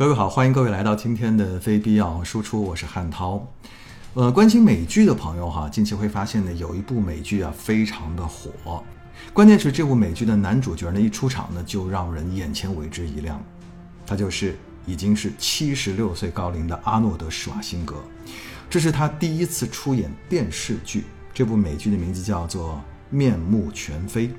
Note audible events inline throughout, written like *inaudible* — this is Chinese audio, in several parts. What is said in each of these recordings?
各位好，欢迎各位来到今天的非必要输出，我是汉涛。呃，关心美剧的朋友哈，近期会发现呢，有一部美剧啊，非常的火。关键是这部美剧的男主角呢，一出场呢，就让人眼前为之一亮。他就是已经是七十六岁高龄的阿诺德·施瓦辛格。这是他第一次出演电视剧，这部美剧的名字叫做。面目全非，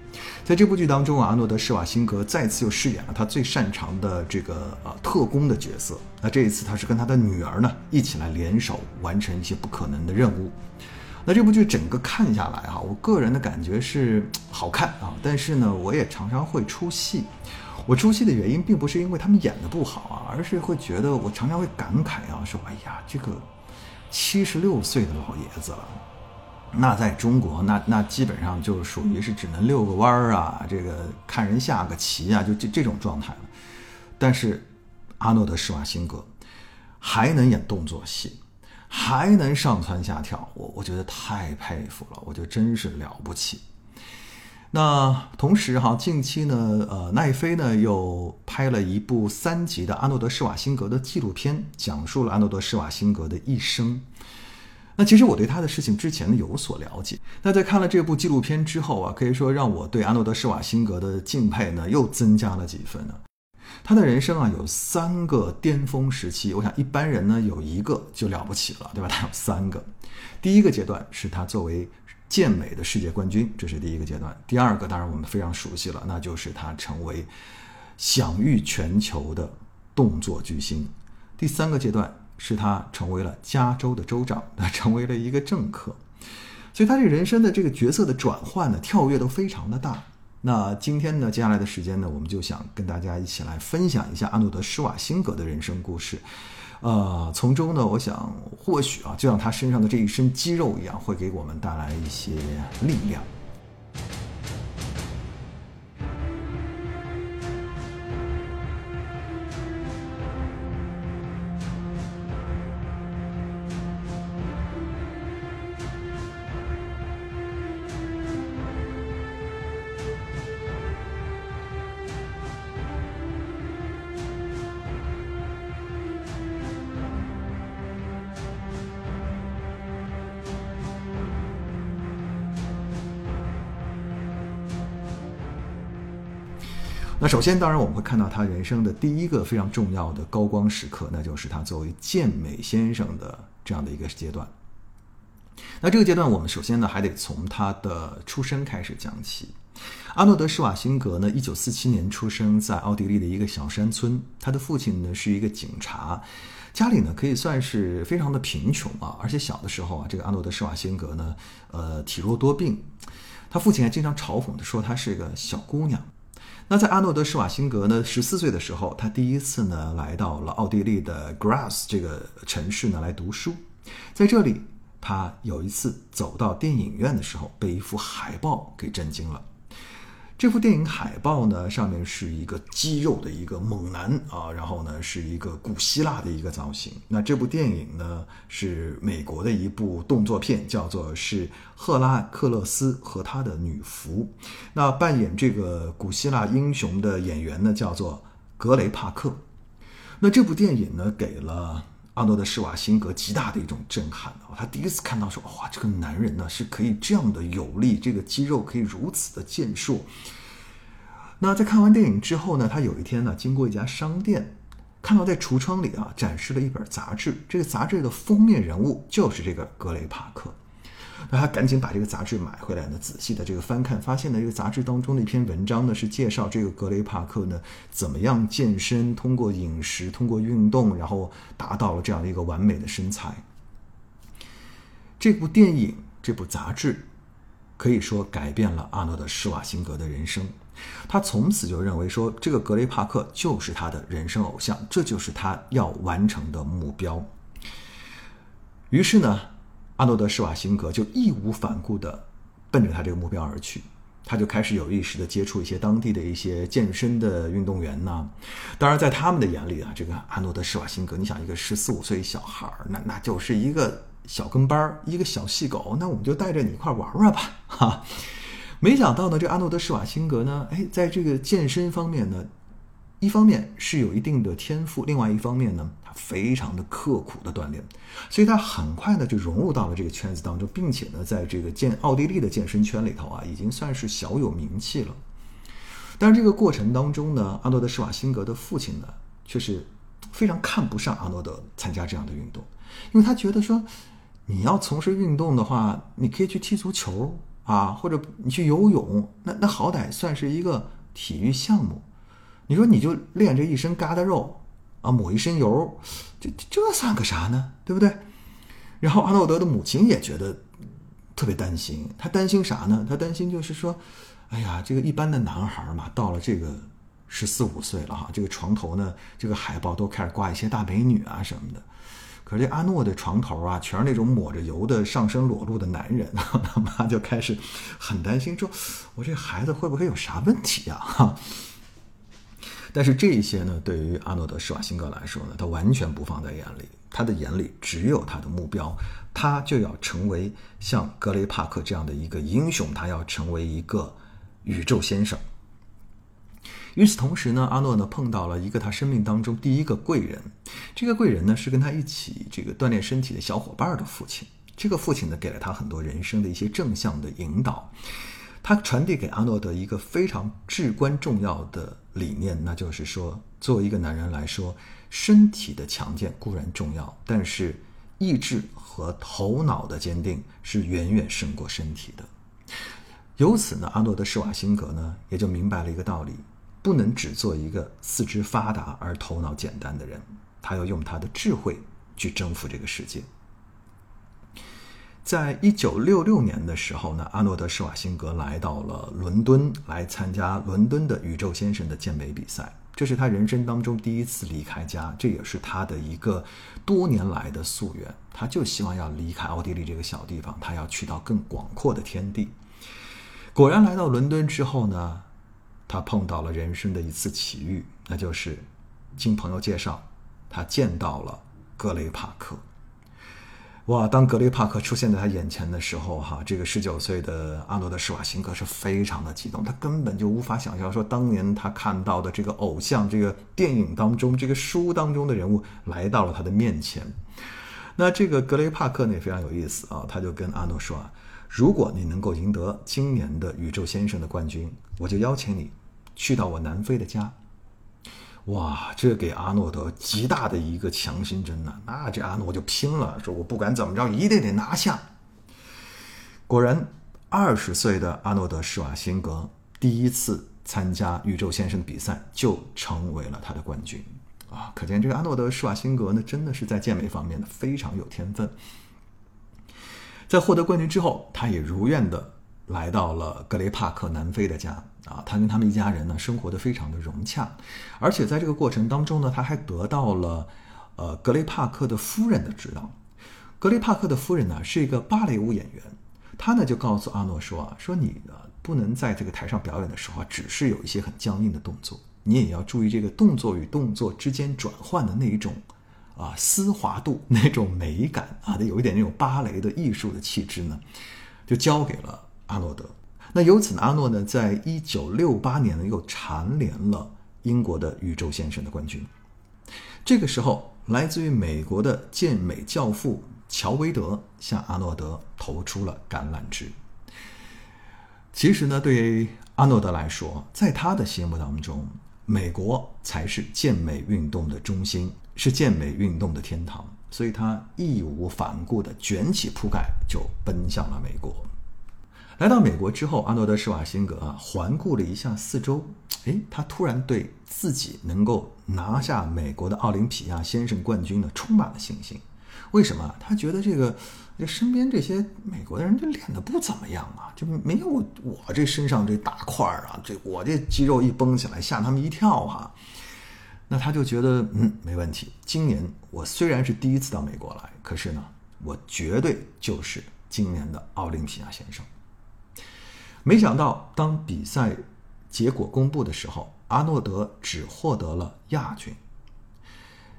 在这部剧当中啊，阿诺德·施瓦辛格再次又饰演了他最擅长的这个呃特工的角色。那这一次他是跟他的女儿呢一起来联手完成一些不可能的任务。那这部剧整个看下来哈，我个人的感觉是好看啊，但是呢，我也常常会出戏。我出戏的原因并不是因为他们演的不好啊，而是会觉得我常常会感慨啊，说哎呀，这个七十六岁的老爷子了。那在中国，那那基本上就属于是只能遛个弯儿啊，这个看人下个棋啊，就这这种状态了。但是阿诺德·施瓦辛格还能演动作戏，还能上蹿下跳，我我觉得太佩服了，我觉得真是了不起。那同时哈，近期呢，呃，奈飞呢又拍了一部三集的阿诺德·施瓦辛格的纪录片，讲述了阿诺德·施瓦辛格的一生。那其实我对他的事情之前呢有所了解。那在看了这部纪录片之后啊，可以说让我对阿诺德·施瓦辛格的敬佩呢又增加了几分呢。他的人生啊有三个巅峰时期，我想一般人呢有一个就了不起了，对吧？他有三个。第一个阶段是他作为健美的世界冠军，这是第一个阶段。第二个当然我们非常熟悉了，那就是他成为享誉全球的动作巨星。第三个阶段。是他成为了加州的州长，他 *laughs* 成为了一个政客，所以他这人生的这个角色的转换呢，跳跃都非常的大。那今天呢，接下来的时间呢，我们就想跟大家一起来分享一下阿诺德·施瓦辛格的人生故事，呃，从中呢，我想或许啊，就像他身上的这一身肌肉一样，会给我们带来一些力量。那首先，当然我们会看到他人生的第一个非常重要的高光时刻，那就是他作为健美先生的这样的一个阶段。那这个阶段，我们首先呢还得从他的出生开始讲起。阿诺德·施瓦辛格呢，一九四七年出生在奥地利的一个小山村，他的父亲呢是一个警察，家里呢可以算是非常的贫穷啊，而且小的时候啊，这个阿诺德·施瓦辛格呢，呃，体弱多病，他父亲还经常嘲讽的说他是个小姑娘。那在阿诺德·施瓦辛格呢十四岁的时候，他第一次呢来到了奥地利的 Grass 这个城市呢来读书，在这里，他有一次走到电影院的时候，被一幅海报给震惊了。这幅电影海报呢，上面是一个肌肉的一个猛男啊，然后呢是一个古希腊的一个造型。那这部电影呢是美国的一部动作片，叫做是赫拉克勒斯和他的女仆。那扮演这个古希腊英雄的演员呢叫做格雷帕克。那这部电影呢给了。阿诺德·施瓦辛格极大的一种震撼啊！他第一次看到说：“哇，这个男人呢是可以这样的有力，这个肌肉可以如此的健硕。”那在看完电影之后呢，他有一天呢经过一家商店，看到在橱窗里啊展示了一本杂志，这个杂志的封面人物就是这个格雷帕克。那他赶紧把这个杂志买回来呢，仔细的这个翻看，发现呢这个杂志当中的一篇文章呢是介绍这个格雷帕克呢怎么样健身，通过饮食，通过运动，然后达到了这样的一个完美的身材。这部电影，这部杂志，可以说改变了阿诺德·施瓦辛格的人生。他从此就认为说，这个格雷帕克就是他的人生偶像，这就是他要完成的目标。于是呢。阿诺德·施瓦辛格就义无反顾地奔着他这个目标而去，他就开始有意识地接触一些当地的一些健身的运动员呐。当然，在他们的眼里啊，这个阿诺德·施瓦辛格，你想一个十四五岁小孩儿，那那就是一个小跟班儿，一个小细狗，那我们就带着你一块玩玩吧，哈。没想到呢，这阿诺德·施瓦辛格呢，哎，在这个健身方面呢，一方面是有一定的天赋，另外一方面呢，非常的刻苦的锻炼，所以他很快呢就融入到了这个圈子当中，并且呢，在这个健奥地利的健身圈里头啊，已经算是小有名气了。但是这个过程当中呢，阿诺德施瓦辛格的父亲呢，却是非常看不上阿诺德参加这样的运动，因为他觉得说，你要从事运动的话，你可以去踢足球啊，或者你去游泳，那那好歹算是一个体育项目。你说你就练这一身疙瘩肉啊，抹一身油，这这算个啥呢？对不对？然后阿诺德的母亲也觉得特别担心，他担心啥呢？他担心就是说，哎呀，这个一般的男孩嘛，到了这个十四五岁了哈，这个床头呢，这个海报都开始挂一些大美女啊什么的。可是这阿诺的床头啊，全是那种抹着油的上身裸露的男人，*laughs* 他妈就开始很担心，说我这孩子会不会有啥问题呀？哈。但是这一些呢，对于阿诺德施瓦辛格来说呢，他完全不放在眼里，他的眼里只有他的目标，他就要成为像格雷帕克这样的一个英雄，他要成为一个宇宙先生。与此同时呢，阿诺呢碰到了一个他生命当中第一个贵人，这个贵人呢是跟他一起这个锻炼身体的小伙伴的父亲，这个父亲呢给了他很多人生的一些正向的引导。他传递给阿诺德一个非常至关重要的理念，那就是说，作为一个男人来说，身体的强健固然重要，但是意志和头脑的坚定是远远胜过身体的。由此呢，阿诺德施瓦辛格呢也就明白了一个道理：不能只做一个四肢发达而头脑简单的人，他要用他的智慧去征服这个世界。在一九六六年的时候呢，阿诺德施瓦辛格来到了伦敦，来参加伦敦的宇宙先生的健美比赛。这是他人生当中第一次离开家，这也是他的一个多年来的夙愿。他就希望要离开奥地利这个小地方，他要去到更广阔的天地。果然来到伦敦之后呢，他碰到了人生的一次奇遇，那就是经朋友介绍，他见到了格雷帕克。哇！当格雷帕克出现在他眼前的时候，哈，这个十九岁的阿诺德施瓦辛格是非常的激动，他根本就无法想象说，当年他看到的这个偶像，这个电影当中，这个书当中的人物来到了他的面前。那这个格雷帕克呢也非常有意思啊，他就跟阿诺说啊，如果你能够赢得今年的宇宙先生的冠军，我就邀请你去到我南非的家。哇，这给阿诺德极大的一个强心针呐！那这阿诺就拼了，说我不管怎么着，一定得拿下。果然，二十岁的阿诺德施瓦辛格第一次参加宇宙先生比赛，就成为了他的冠军啊！可见这个阿诺德施瓦辛格呢，真的是在健美方面呢非常有天分。在获得冠军之后，他也如愿的来到了格雷帕克南非的家。啊，他跟他们一家人呢，生活的非常的融洽，而且在这个过程当中呢，他还得到了，呃，格雷帕克的夫人的指导。格雷帕克的夫人呢，是一个芭蕾舞演员，他呢就告诉阿诺说啊，说你呢不能在这个台上表演的时候啊，只是有一些很僵硬的动作，你也要注意这个动作与动作之间转换的那一种，啊，丝滑度，*laughs* 那种美感啊，得有一点那种芭蕾的艺术的气质呢，就交给了阿诺德。那由此呢，阿诺呢，在一九六八年呢，又蝉联了英国的宇宙先生的冠军。这个时候，来自于美国的健美教父乔维德向阿诺德投出了橄榄枝。其实呢，对阿诺德来说，在他的心目当中，美国才是健美运动的中心，是健美运动的天堂，所以他义无反顾地卷起铺盖就奔向了美国。来到美国之后，阿诺德施瓦辛格啊，环顾了一下四周，哎，他突然对自己能够拿下美国的奥林匹亚先生冠军呢，充满了信心。为什么？他觉得这个这身边这些美国的人，就练的不怎么样啊，就没有我这身上这大块儿啊，这我这肌肉一绷起来，吓他们一跳哈。那他就觉得，嗯，没问题。今年我虽然是第一次到美国来，可是呢，我绝对就是今年的奥林匹亚先生。没想到，当比赛结果公布的时候，阿诺德只获得了亚军。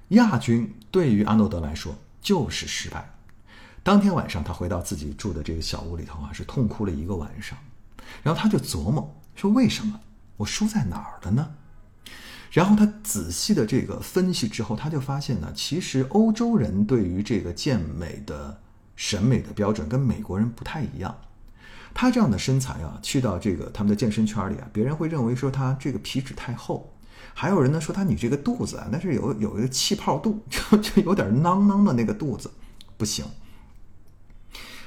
亚军对于阿诺德来说就是失败。当天晚上，他回到自己住的这个小屋里头啊，是痛哭了一个晚上。然后他就琢磨说：“为什么我输在哪儿了呢？”然后他仔细的这个分析之后，他就发现呢，其实欧洲人对于这个健美的审美的标准跟美国人不太一样。他这样的身材啊，去到这个他们的健身圈里啊，别人会认为说他这个皮脂太厚，还有人呢说他你这个肚子啊，那是有有一个气泡肚，*laughs* 就就有点囊囊的那个肚子，不行。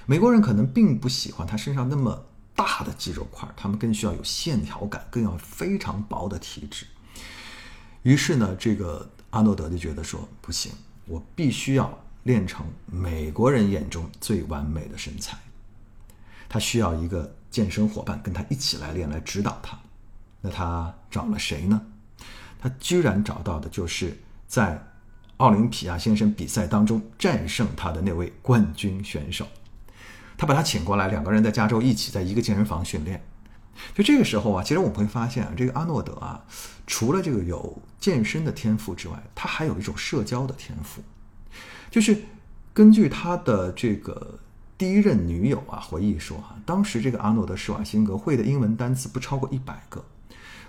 美国人可能并不喜欢他身上那么大的肌肉块，他们更需要有线条感，更要非常薄的体脂。于是呢，这个阿诺德就觉得说不行，我必须要练成美国人眼中最完美的身材。他需要一个健身伙伴跟他一起来练，来指导他。那他找了谁呢？他居然找到的就是在奥林匹亚先生比赛当中战胜他的那位冠军选手。他把他请过来，两个人在加州一起在一个健身房训练。就这个时候啊，其实我们会发现啊，这个阿诺德啊，除了这个有健身的天赋之外，他还有一种社交的天赋。就是根据他的这个第一任女友啊回忆说啊，当时这个阿诺德·施瓦辛格会的英文单词不超过一百个，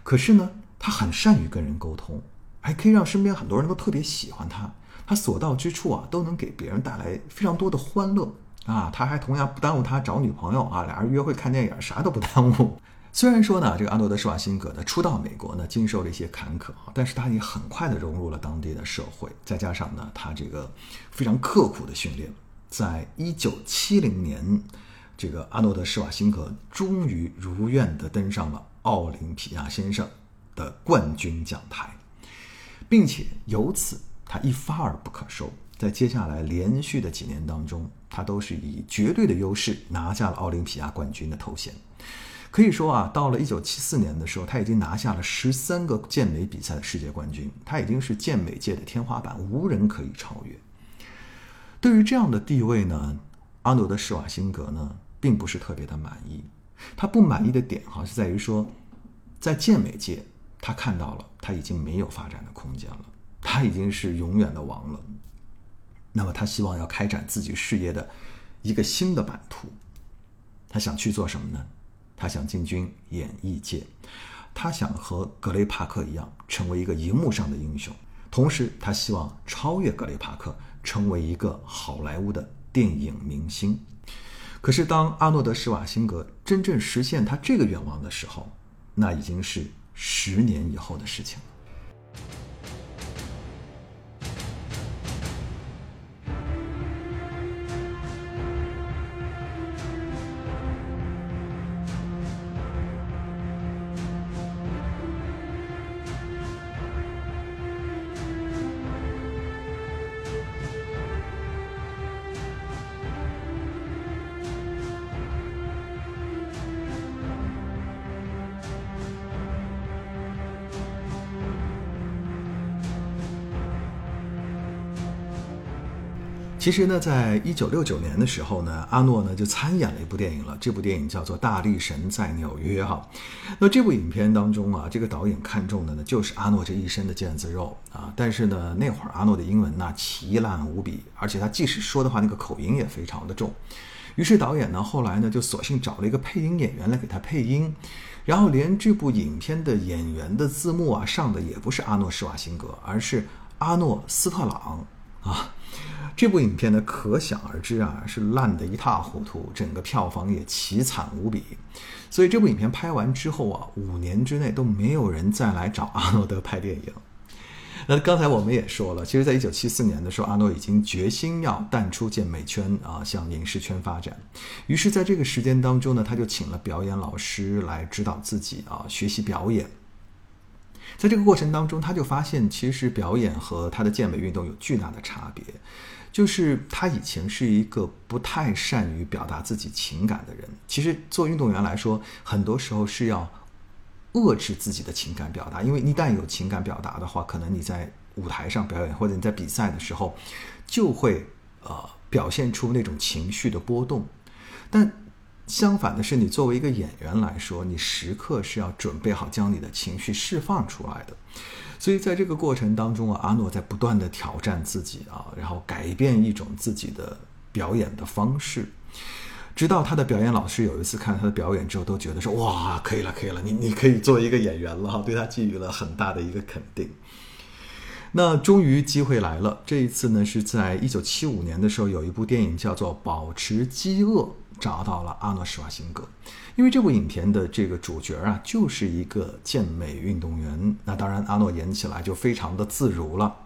可是呢，他很善于跟人沟通，还可以让身边很多人都特别喜欢他。他所到之处啊，都能给别人带来非常多的欢乐。啊，他还同样不耽误他找女朋友啊，俩人约会看电影，啥都不耽误。*laughs* 虽然说呢，这个阿诺德·施瓦辛格呢初到美国呢，经受了一些坎坷，但是他也很快的融入了当地的社会，再加上呢，他这个非常刻苦的训练，在一九七零年，这个阿诺德·施瓦辛格终于如愿的登上了奥林匹亚先生的冠军讲台，并且由此他一发而不可收。在接下来连续的几年当中，他都是以绝对的优势拿下了奥林匹亚冠军的头衔。可以说啊，到了一九七四年的时候，他已经拿下了十三个健美比赛的世界冠军，他已经是健美界的天花板，无人可以超越。对于这样的地位呢，阿诺德·施瓦辛格呢，并不是特别的满意。他不满意的点哈，是在于说，在健美界，他看到了他已经没有发展的空间了，他已经是永远的王了。那么他希望要开展自己事业的一个新的版图，他想去做什么呢？他想进军演艺界，他想和格雷帕克一样成为一个荧幕上的英雄，同时他希望超越格雷帕克，成为一个好莱坞的电影明星。可是当阿诺德·施瓦辛格真正实现他这个愿望的时候，那已经是十年以后的事情了。其实呢，在一九六九年的时候呢，阿诺呢就参演了一部电影了。这部电影叫做《大力神在纽约》哈。那这部影片当中啊，这个导演看中的呢就是阿诺这一身的腱子肉啊。但是呢，那会儿阿诺的英文那奇烂无比，而且他即使说的话，那个口音也非常的重。于是导演呢后来呢就索性找了一个配音演员来给他配音，然后连这部影片的演员的字幕啊上的也不是阿诺施瓦辛格，而是阿诺斯特朗啊。这部影片呢，可想而知啊，是烂得一塌糊涂，整个票房也凄惨无比。所以这部影片拍完之后啊，五年之内都没有人再来找阿诺德拍电影。那刚才我们也说了，其实，在一九七四年的时候，阿诺已经决心要淡出健美圈啊，向影视圈发展。于是，在这个时间当中呢，他就请了表演老师来指导自己啊，学习表演。在这个过程当中，他就发现，其实表演和他的健美运动有巨大的差别。就是他以前是一个不太善于表达自己情感的人。其实做运动员来说，很多时候是要遏制自己的情感表达，因为一旦有情感表达的话，可能你在舞台上表演或者你在比赛的时候，就会呃表现出那种情绪的波动。但相反的是，你作为一个演员来说，你时刻是要准备好将你的情绪释放出来的。所以在这个过程当中啊，阿诺在不断的挑战自己啊，然后改变一种自己的表演的方式。直到他的表演老师有一次看他的表演之后，都觉得说：“哇，可以了，可以了，你你可以做一个演员了。”，对他给予了很大的一个肯定。那终于机会来了，这一次呢是在一九七五年的时候，有一部电影叫做《保持饥饿》，找到了阿诺施瓦辛格。因为这部影片的这个主角啊，就是一个健美运动员。那当然，阿诺演起来就非常的自如了。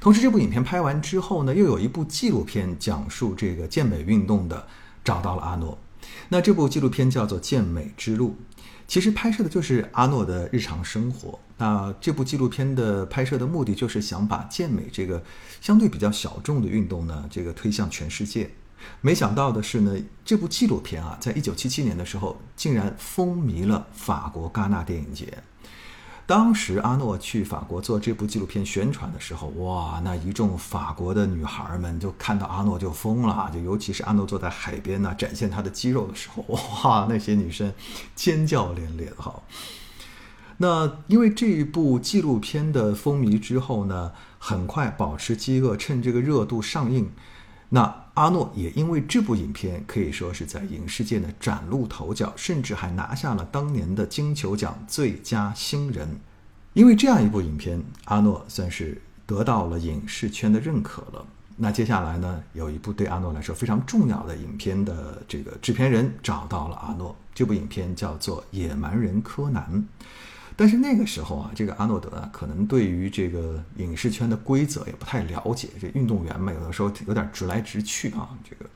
同时，这部影片拍完之后呢，又有一部纪录片讲述这个健美运动的，找到了阿诺。那这部纪录片叫做《健美之路》，其实拍摄的就是阿诺的日常生活。那这部纪录片的拍摄的目的，就是想把健美这个相对比较小众的运动呢，这个推向全世界。没想到的是呢，这部纪录片啊，在一九七七年的时候，竟然风靡了法国戛纳电影节。当时阿诺去法国做这部纪录片宣传的时候，哇，那一众法国的女孩们就看到阿诺就疯了，就尤其是阿诺坐在海边呢，展现他的肌肉的时候，哇，那些女生尖叫连连哈。那因为这一部纪录片的风靡之后呢，很快保持饥饿，趁这个热度上映，那阿诺也因为这部影片可以说是在影视界呢崭露头角，甚至还拿下了当年的金球奖最佳新人。因为这样一部影片，阿诺算是得到了影视圈的认可了。那接下来呢，有一部对阿诺来说非常重要的影片的这个制片人找到了阿诺，这部影片叫做《野蛮人柯南》。但是那个时候啊，这个阿诺德啊，可能对于这个影视圈的规则也不太了解。这运动员嘛，有的时候有点直来直去啊。这个，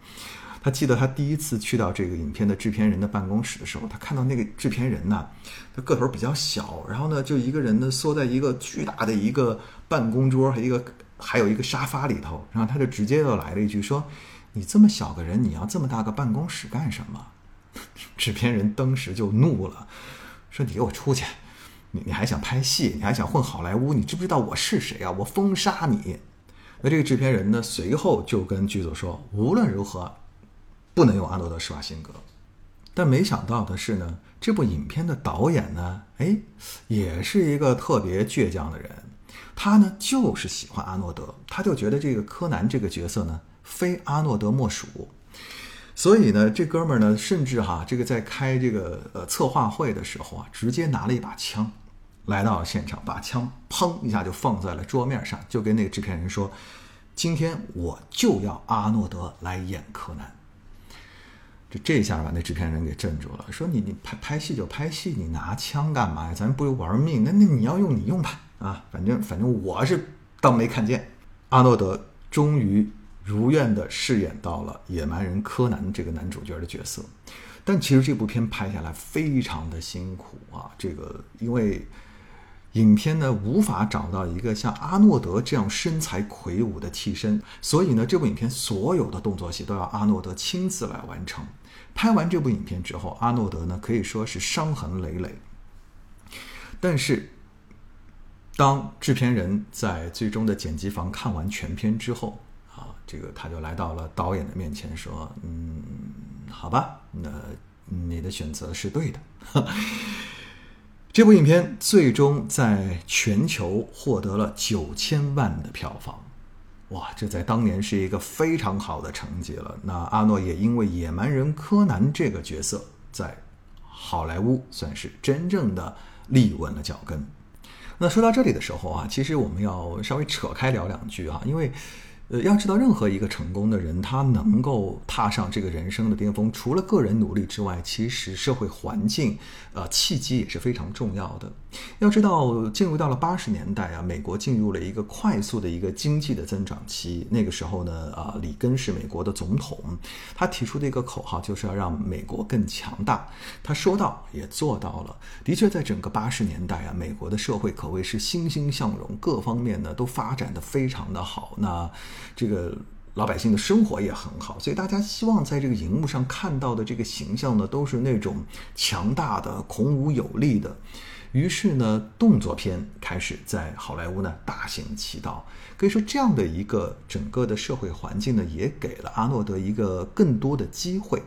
他记得他第一次去到这个影片的制片人的办公室的时候，他看到那个制片人呢，他个头比较小，然后呢，就一个人呢缩在一个巨大的一个办公桌和一个还有一个沙发里头，然后他就直接就来了一句说：“你这么小个人，你要这么大个办公室干什么？” *laughs* 制片人当时就怒了，说：“你给我出去！”你你还想拍戏？你还想混好莱坞？你知不知道我是谁啊？我封杀你！那这个制片人呢？随后就跟剧组说，无论如何不能用阿诺德施瓦辛格。但没想到的是呢，这部影片的导演呢，哎，也是一个特别倔强的人。他呢，就是喜欢阿诺德，他就觉得这个柯南这个角色呢，非阿诺德莫属。所以呢，这哥们儿呢，甚至哈，这个在开这个呃策划会的时候啊，直接拿了一把枪。来到了现场，把枪砰一下就放在了桌面上，就跟那个制片人说：“今天我就要阿诺德来演柯南。”就这下把那制片人给镇住了，说：“你你拍拍戏就拍戏，你拿枪干嘛呀？咱不如玩命。那那你要用你用吧，啊，反正反正我是当没看见。”阿诺德终于如愿的饰演到了野蛮人柯南这个男主角的角色，但其实这部片拍下来非常的辛苦啊，这个因为。影片呢无法找到一个像阿诺德这样身材魁梧的替身，所以呢这部影片所有的动作戏都要阿诺德亲自来完成。拍完这部影片之后，阿诺德呢可以说是伤痕累累。但是，当制片人在最终的剪辑房看完全片之后，啊，这个他就来到了导演的面前说：“嗯，好吧，那你的选择是对的。”这部影片最终在全球获得了九千万的票房，哇，这在当年是一个非常好的成绩了。那阿诺也因为野蛮人柯南这个角色，在好莱坞算是真正的立稳了脚跟。那说到这里的时候啊，其实我们要稍微扯开聊两句哈，因为。呃，要知道，任何一个成功的人，他能够踏上这个人生的巅峰，除了个人努力之外，其实社会环境，呃，契机也是非常重要的。要知道，进入到了八十年代啊，美国进入了一个快速的一个经济的增长期。那个时候呢，啊，里根是美国的总统，他提出的一个口号就是要让美国更强大。他说到也做到了，的确，在整个八十年代啊，美国的社会可谓是欣欣向荣，各方面呢都发展的非常的好。那这个老百姓的生活也很好，所以大家希望在这个荧幕上看到的这个形象呢，都是那种强大的、孔武有力的。于是呢，动作片开始在好莱坞呢大行其道。可以说，这样的一个整个的社会环境呢，也给了阿诺德一个更多的机会。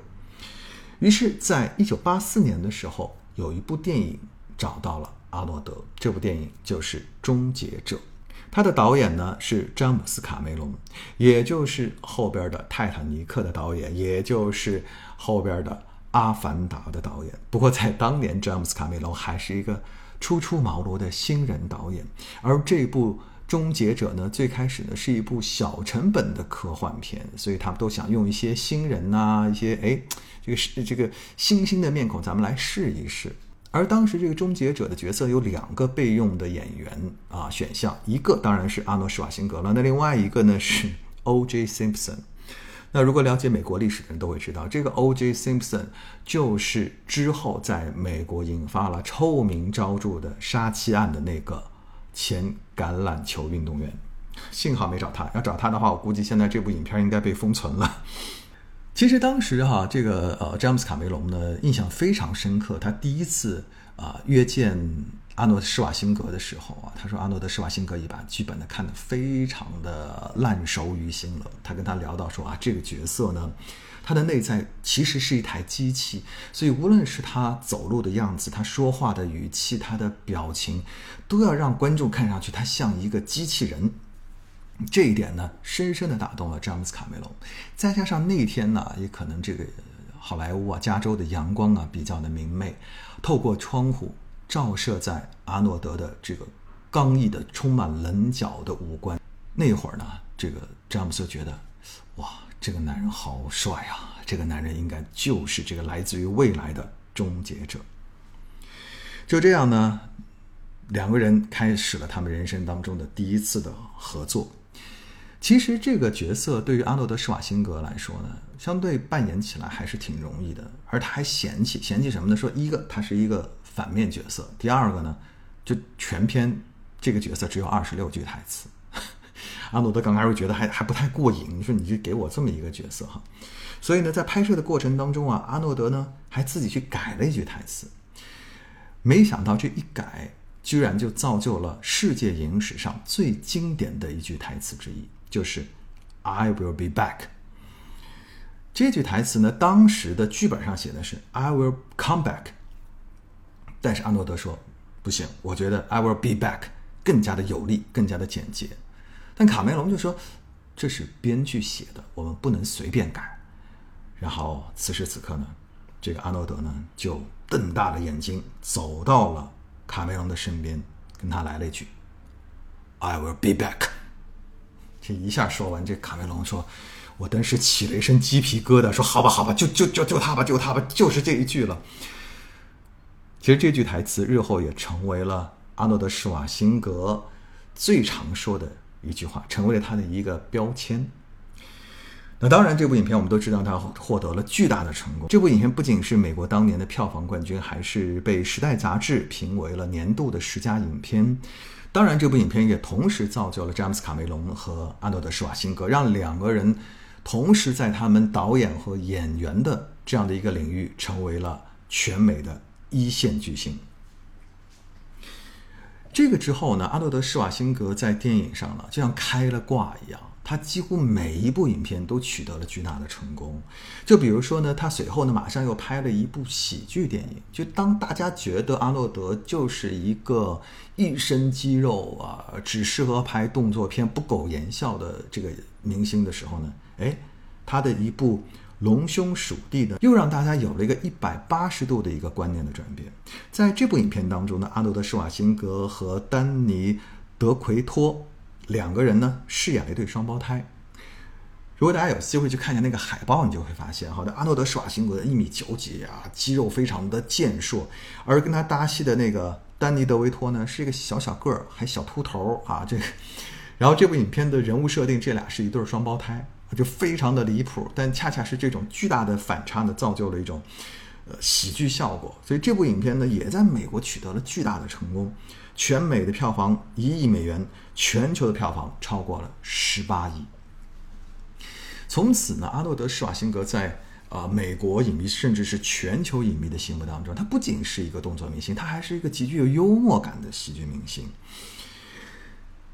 于是，在一九八四年的时候，有一部电影找到了阿诺德，这部电影就是《终结者》。他的导演呢是詹姆斯·卡梅隆，也就是后边的《泰坦尼克》的导演，也就是后边的《阿凡达》的导演。不过在当年，詹姆斯·卡梅隆还是一个初出茅庐的新人导演，而这部《终结者》呢，最开始呢是一部小成本的科幻片，所以他们都想用一些新人呐，一些哎，这个是这个新兴的面孔，咱们来试一试。而当时这个终结者的角色有两个备用的演员啊选项，一个当然是阿诺施瓦辛格了，那另外一个呢是 O.J. Simpson。那如果了解美国历史的人都会知道，这个 O.J. Simpson 就是之后在美国引发了臭名昭著的杀妻案的那个前橄榄球运动员。幸好没找他，要找他的话，我估计现在这部影片应该被封存了。其实当时哈，这个呃詹姆斯卡梅隆呢印象非常深刻。他第一次啊约见阿诺施瓦辛格的时候啊，他说阿诺德施瓦辛格已把剧本呢看得非常的烂熟于心了。他跟他聊到说啊，这个角色呢，他的内在其实是一台机器，所以无论是他走路的样子，他说话的语气，他的表情，都要让观众看上去他像一个机器人。这一点呢，深深的打动了詹姆斯卡梅隆。再加上那天呢，也可能这个好莱坞啊，加州的阳光啊比较的明媚，透过窗户照射在阿诺德的这个刚毅的、充满棱角的五官。那会儿呢，这个詹姆斯觉得，哇，这个男人好帅啊！这个男人应该就是这个来自于未来的终结者。就这样呢，两个人开始了他们人生当中的第一次的合作。其实这个角色对于阿诺德施瓦辛格来说呢，相对扮演起来还是挺容易的。而他还嫌弃嫌弃什么呢？说一个他是一个反面角色，第二个呢，就全篇这个角色只有二十六句台词。*laughs* 阿诺德刚开始觉得还还不太过瘾，你说你就给我这么一个角色哈。所以呢，在拍摄的过程当中啊，阿诺德呢还自己去改了一句台词。没想到这一改，居然就造就了世界影史上最经典的一句台词之一。就是 "I will be back"。这句台词呢，当时的剧本上写的是 "I will come back"，但是阿诺德说不行，我觉得 "I will be back" 更加的有力，更加的简洁。但卡梅隆就说这是编剧写的，我们不能随便改。然后此时此刻呢，这个阿诺德呢就瞪大了眼睛走到了卡梅隆的身边，跟他来了一句 "I will be back"。这一下说完，这卡梅隆说：“我当时起了一身鸡皮疙瘩，说好吧，好吧，就就就就他吧，就他吧，就是这一句了。”其实这句台词日后也成为了阿诺德施瓦辛格最常说的一句话，成为了他的一个标签。那当然，这部影片我们都知道，它获得了巨大的成功。这部影片不仅是美国当年的票房冠军，还是被《时代》杂志评为了年度的十佳影片。当然，这部影片也同时造就了詹姆斯·卡梅隆和阿诺德·施瓦辛格，让两个人同时在他们导演和演员的这样的一个领域成为了全美的一线巨星。这个之后呢，阿诺德·施瓦辛格在电影上呢，就像开了挂一样。他几乎每一部影片都取得了巨大的成功，就比如说呢，他随后呢马上又拍了一部喜剧电影。就当大家觉得阿诺德就是一个一身肌肉啊，只适合拍动作片、不苟言笑的这个明星的时候呢，哎，他的一部《龙兄鼠弟》呢，又让大家有了一个一百八十度的一个观念的转变。在这部影片当中呢，阿诺德·施瓦辛格和丹尼·德奎托。两个人呢饰演了一对双胞胎。如果大家有机会去看一下那个海报，你就会发现，好的，阿诺德施瓦辛格一米九几啊，肌肉非常的健硕，而跟他搭戏的那个丹尼德维托呢，是一个小小个儿，还小秃头啊，这个。*laughs* 然后这部影片的人物设定，这俩是一对双胞胎，就非常的离谱。但恰恰是这种巨大的反差呢，造就了一种呃喜剧效果。所以这部影片呢，也在美国取得了巨大的成功。全美的票房一亿美元，全球的票房超过了十八亿。从此呢，阿诺德施瓦辛格在啊美国影迷甚至是全球影迷的心目当中，他不仅是一个动作明星，他还是一个极具有幽默感的喜剧明星。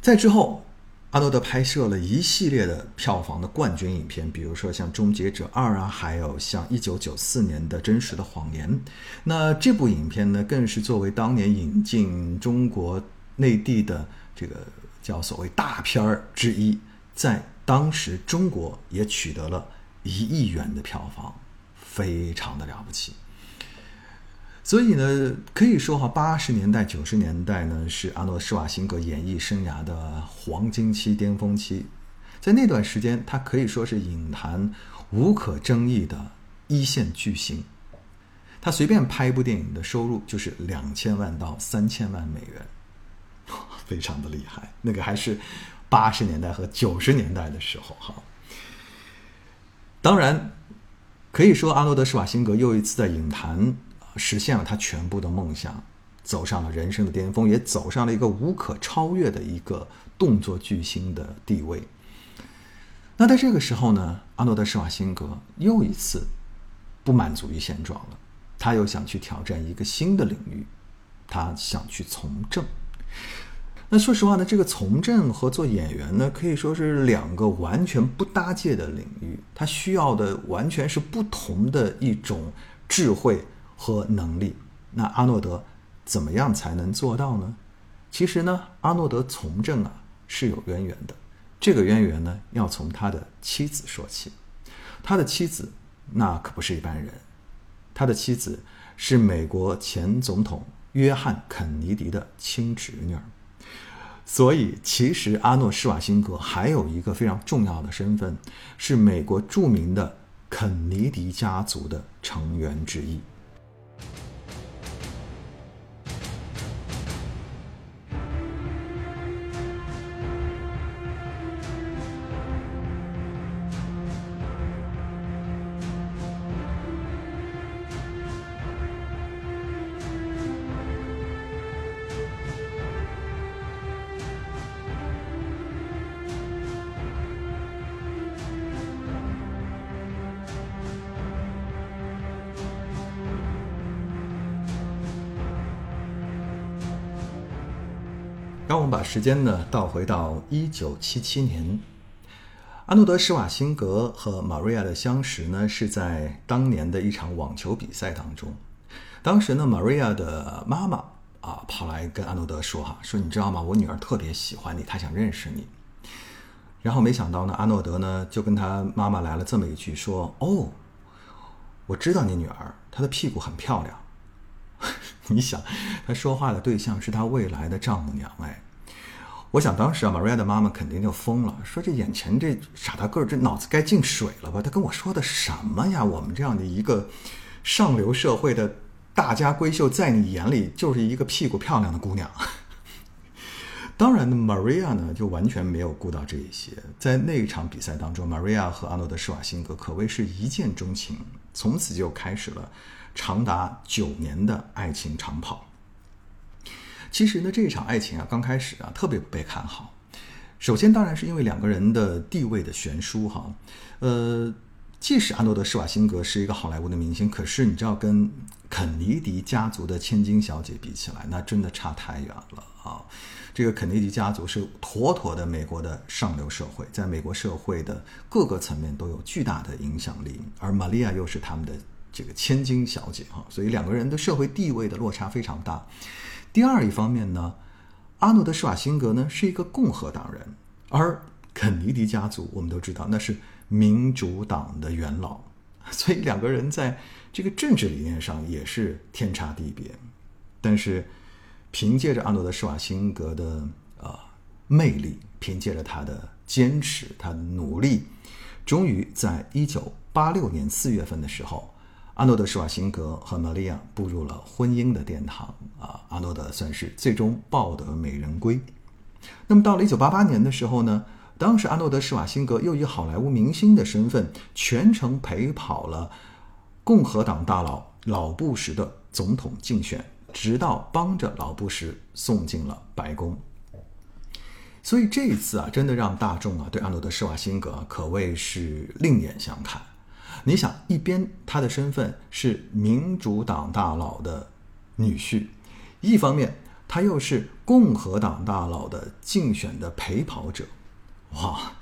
在之后。阿诺德拍摄了一系列的票房的冠军影片，比如说像《终结者二》啊，还有像一九九四年的《真实的谎言》。那这部影片呢，更是作为当年引进中国内地的这个叫所谓大片儿之一，在当时中国也取得了一亿元的票房，非常的了不起。所以呢，可以说哈，八十年代、九十年代呢是阿诺·施瓦辛格演艺生涯的黄金期、巅峰期。在那段时间，他可以说是影坛无可争议的一线巨星。他随便拍一部电影的收入就是两千万到三千万美元，*laughs* 非常的厉害。那个还是八十年代和九十年代的时候哈。当然，可以说阿诺德·施瓦辛格又一次在影坛。实现了他全部的梦想，走上了人生的巅峰，也走上了一个无可超越的一个动作巨星的地位。那在这个时候呢，阿诺德·施瓦辛格又一次不满足于现状了，他又想去挑战一个新的领域，他想去从政。那说实话呢，这个从政和做演员呢，可以说是两个完全不搭界的领域，他需要的完全是不同的一种智慧。和能力，那阿诺德怎么样才能做到呢？其实呢，阿诺德从政啊是有渊源的。这个渊源呢，要从他的妻子说起。他的妻子那可不是一般人，他的妻子是美国前总统约翰·肯尼迪的亲侄女儿。所以，其实阿诺·施瓦辛格还有一个非常重要的身份，是美国著名的肯尼迪家族的成员之一。时间呢倒回到一九七七年，阿诺德·施瓦辛格和玛瑞亚的相识呢是在当年的一场网球比赛当中。当时呢，玛瑞亚的妈妈啊跑来跟阿诺德说：“哈，说你知道吗？我女儿特别喜欢你，她想认识你。”然后没想到呢，阿诺德呢就跟他妈妈来了这么一句说：“哦，我知道你女儿，她的屁股很漂亮。*laughs* ”你想，他说话的对象是他未来的丈母娘哎，我想当时啊，，Maria 的妈妈肯定就疯了，说这眼前这傻大个儿，这脑子该进水了吧？他跟我说的什么呀？我们这样的一个上流社会的大家闺秀，在你眼里就是一个屁股漂亮的姑娘。当然呢，Maria 呢就完全没有顾到这一些，在那一场比赛当中，Maria 和阿诺德·施瓦辛格可谓是一见钟情，从此就开始了。长达九年的爱情长跑。其实呢，这一场爱情啊，刚开始啊，特别不被看好。首先，当然是因为两个人的地位的悬殊哈。呃，即使阿诺德·施瓦辛格是一个好莱坞的明星，可是你知道，跟肯尼迪家族的千金小姐比起来，那真的差太远了啊。这个肯尼迪家族是妥妥的美国的上流社会，在美国社会的各个层面都有巨大的影响力，而玛利亚又是他们的。这个千金小姐哈，所以两个人的社会地位的落差非常大。第二一方面呢，阿诺德·施瓦辛格呢是一个共和党人，而肯尼迪家族我们都知道那是民主党的元老，*laughs* 所以两个人在这个政治理念上也是天差地别。但是凭借着阿诺德·施瓦辛格的呃魅力，凭借着他的坚持、他的努力，终于在一九八六年四月份的时候。阿诺德·施瓦辛格和玛利亚步入了婚姻的殿堂啊！阿诺德算是最终抱得美人归。那么到了1988年的时候呢，当时阿诺德·施瓦辛格又以好莱坞明星的身份全程陪跑了共和党大佬老布什的总统竞选，直到帮着老布什送进了白宫。所以这一次啊，真的让大众啊对阿诺德·施瓦辛格可谓是另眼相看。你想，一边他的身份是民主党大佬的女婿，一方面他又是共和党大佬的竞选的陪跑者，哇，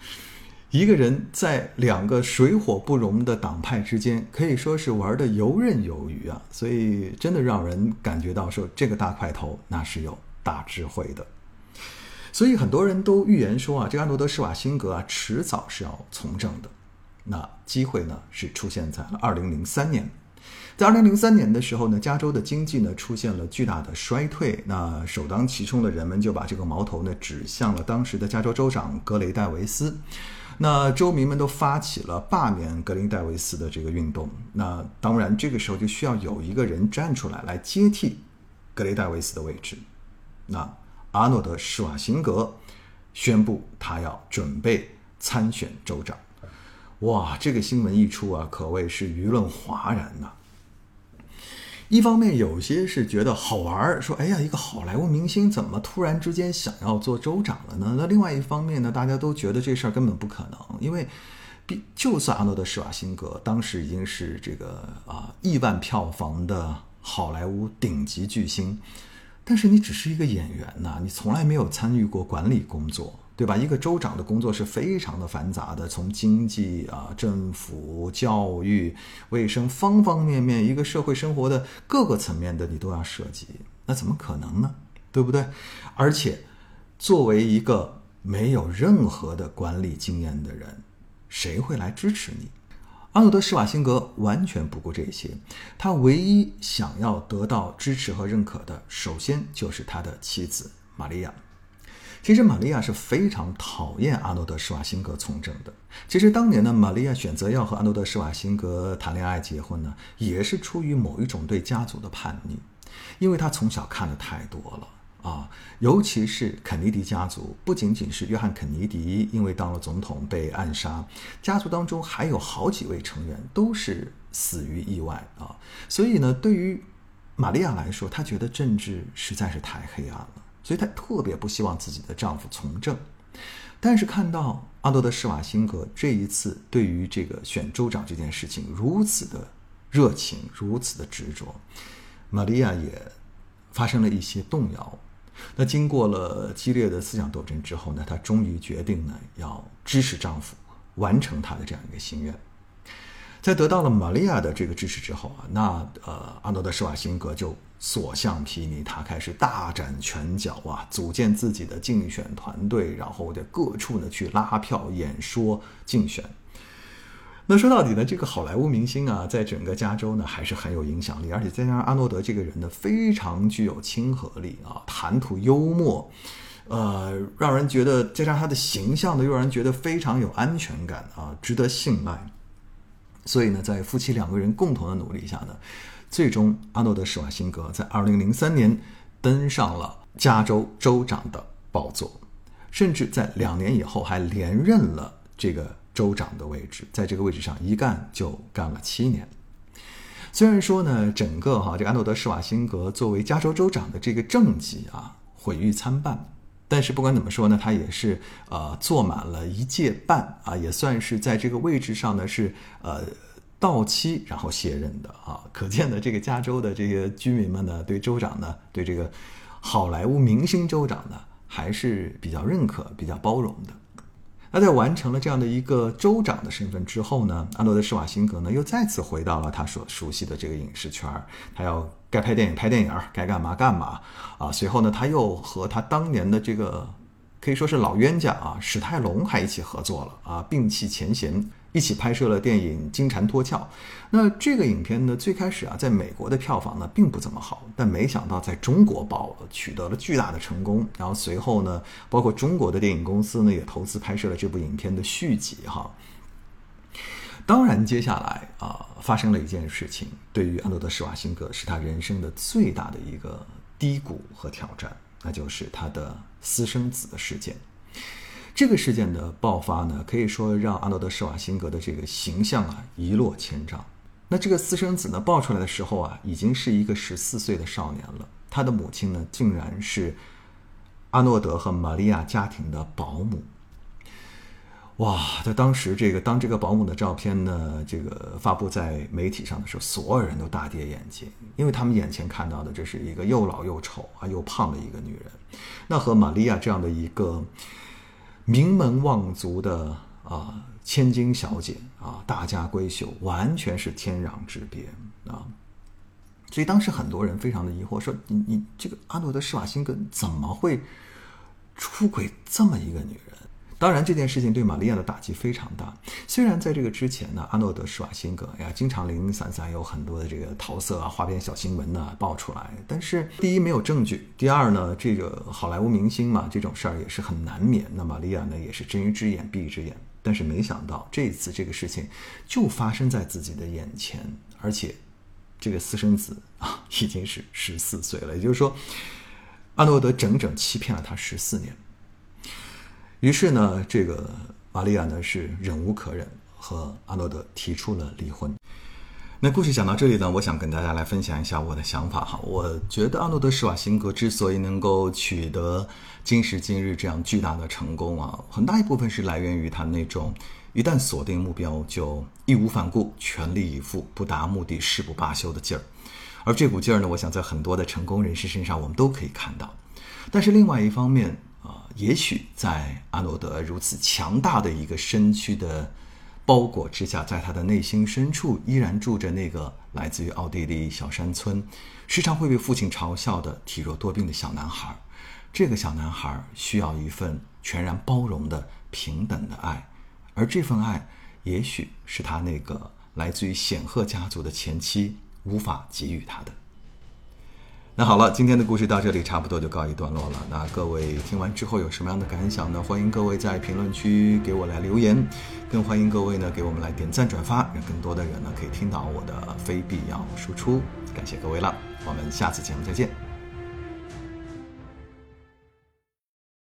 一个人在两个水火不容的党派之间，可以说是玩的游刃有余啊！所以真的让人感觉到说，这个大块头那是有大智慧的。所以很多人都预言说啊，这个安诺德施瓦辛格啊，迟早是要从政的。那机会呢，是出现在了二零零三年。在二零零三年的时候呢，加州的经济呢出现了巨大的衰退。那首当其冲的人们就把这个矛头呢指向了当时的加州州长格雷戴维斯。那州民们都发起了罢免格林戴维斯的这个运动。那当然，这个时候就需要有一个人站出来来接替格雷戴维斯的位置。那阿诺德施瓦辛格宣布他要准备参选州长。哇，这个新闻一出啊，可谓是舆论哗然呐。一方面，有些是觉得好玩说：“哎呀，一个好莱坞明星怎么突然之间想要做州长了呢？”那另外一方面呢，大家都觉得这事儿根本不可能，因为，就算阿诺德施瓦辛格当时已经是这个啊亿万票房的好莱坞顶级巨星，但是你只是一个演员呐，你从来没有参与过管理工作。对吧？一个州长的工作是非常的繁杂的，从经济啊、政府、教育、卫生方方面面，一个社会生活的各个层面的你都要涉及，那怎么可能呢？对不对？而且，作为一个没有任何的管理经验的人，谁会来支持你？阿诺德施瓦辛格完全不顾这些，他唯一想要得到支持和认可的，首先就是他的妻子玛利亚。其实玛利亚是非常讨厌阿诺德施瓦辛格从政的。其实当年呢，玛利亚选择要和阿诺德施瓦辛格谈恋爱结婚呢，也是出于某一种对家族的叛逆，因为他从小看的太多了啊，尤其是肯尼迪家族，不仅仅是约翰肯尼迪因为当了总统被暗杀，家族当中还有好几位成员都是死于意外啊，所以呢，对于玛利亚来说，她觉得政治实在是太黑暗了。所以她特别不希望自己的丈夫从政，但是看到阿诺德施瓦辛格这一次对于这个选州长这件事情如此的热情，如此的执着，玛利亚也发生了一些动摇。那经过了激烈的思想斗争之后呢，她终于决定呢要支持丈夫，完成她的这样一个心愿。在得到了玛利亚的这个支持之后啊，那呃阿诺德施瓦辛格就。所向披靡，他开始大展拳脚啊，组建自己的竞选团队，然后在各处呢去拉票、演说、竞选。那说到底呢，这个好莱坞明星啊，在整个加州呢还是很有影响力，而且再加上阿诺德这个人呢，非常具有亲和力啊，谈吐幽默，呃，让人觉得加上他的形象呢，又让人觉得非常有安全感啊，值得信赖。所以呢，在夫妻两个人共同的努力下呢。最终，阿诺德施瓦辛格在2003年登上了加州州长的宝座，甚至在两年以后还连任了这个州长的位置，在这个位置上一干就干了七年。虽然说呢，整个哈这个阿诺德施瓦辛格作为加州州长的这个政绩啊毁誉参半，但是不管怎么说呢，他也是呃坐满了一届半啊，也算是在这个位置上呢是呃。到期然后卸任的啊，可见的这个加州的这些居民们呢，对州长呢，对这个好莱坞明星州长呢，还是比较认可、比较包容的。那在完成了这样的一个州长的身份之后呢，阿诺德施瓦辛格呢，又再次回到了他所熟悉的这个影视圈儿，他要该拍电影拍电影，该干嘛干嘛啊。随后呢，他又和他当年的这个可以说是老冤家啊史泰龙还一起合作了啊，摒弃前嫌。一起拍摄了电影《金蝉脱壳》，那这个影片呢，最开始啊，在美国的票房呢并不怎么好，但没想到在中国爆了，取得了巨大的成功。然后随后呢，包括中国的电影公司呢，也投资拍摄了这部影片的续集。哈，当然，接下来啊，发生了一件事情，对于安德德施瓦辛格是他人生的最大的一个低谷和挑战，那就是他的私生子的事件。这个事件的爆发呢，可以说让阿诺德施瓦辛格的这个形象啊一落千丈。那这个私生子呢爆出来的时候啊，已经是一个十四岁的少年了。他的母亲呢，竟然是阿诺德和玛利亚家庭的保姆。哇，在当时这个当这个保姆的照片呢，这个发布在媒体上的时候，所有人都大跌眼镜，因为他们眼前看到的这是一个又老又丑啊又胖的一个女人。那和玛利亚这样的一个。名门望族的啊，千金小姐啊，大家闺秀，完全是天壤之别啊！所以当时很多人非常的疑惑，说你你这个阿诺德施瓦辛格怎么会出轨这么一个女人。当然，这件事情对玛利亚的打击非常大。虽然在这个之前呢，阿诺德施瓦辛格呀，经常零零散散有很多的这个桃色啊、花边小新闻呢爆出来，但是第一没有证据，第二呢，这个好莱坞明星嘛，这种事儿也是很难免。那玛利亚呢，也是睁一只眼闭一只眼。但是没想到这一次这个事情就发生在自己的眼前，而且这个私生子啊已经是十四岁了，也就是说，阿诺德整整欺骗了他十四年。于是呢，这个玛利亚呢是忍无可忍，和阿诺德提出了离婚。那故事讲到这里呢，我想跟大家来分享一下我的想法哈。我觉得阿诺德施瓦辛格之所以能够取得今时今日这样巨大的成功啊，很大一部分是来源于他那种一旦锁定目标就义无反顾、全力以赴、不达目的誓不罢休的劲儿。而这股劲儿呢，我想在很多的成功人士身上我们都可以看到。但是另外一方面，也许在阿诺德如此强大的一个身躯的。包裹之下，在他的内心深处，依然住着那个来自于奥地利小山村、时常会被父亲嘲笑的体弱多病的小男孩。这个小男孩需要一份全然包容的平等的爱，而这份爱，也许是他那个来自于显赫家族的前妻无法给予他的。那好了，今天的故事到这里差不多就告一段落了。那各位听完之后有什么样的感想呢？欢迎各位在评论区给我来留言，更欢迎各位呢给我们来点赞转发，让更多的人呢可以听到我的非必要输出。感谢各位了，我们下次节目再见。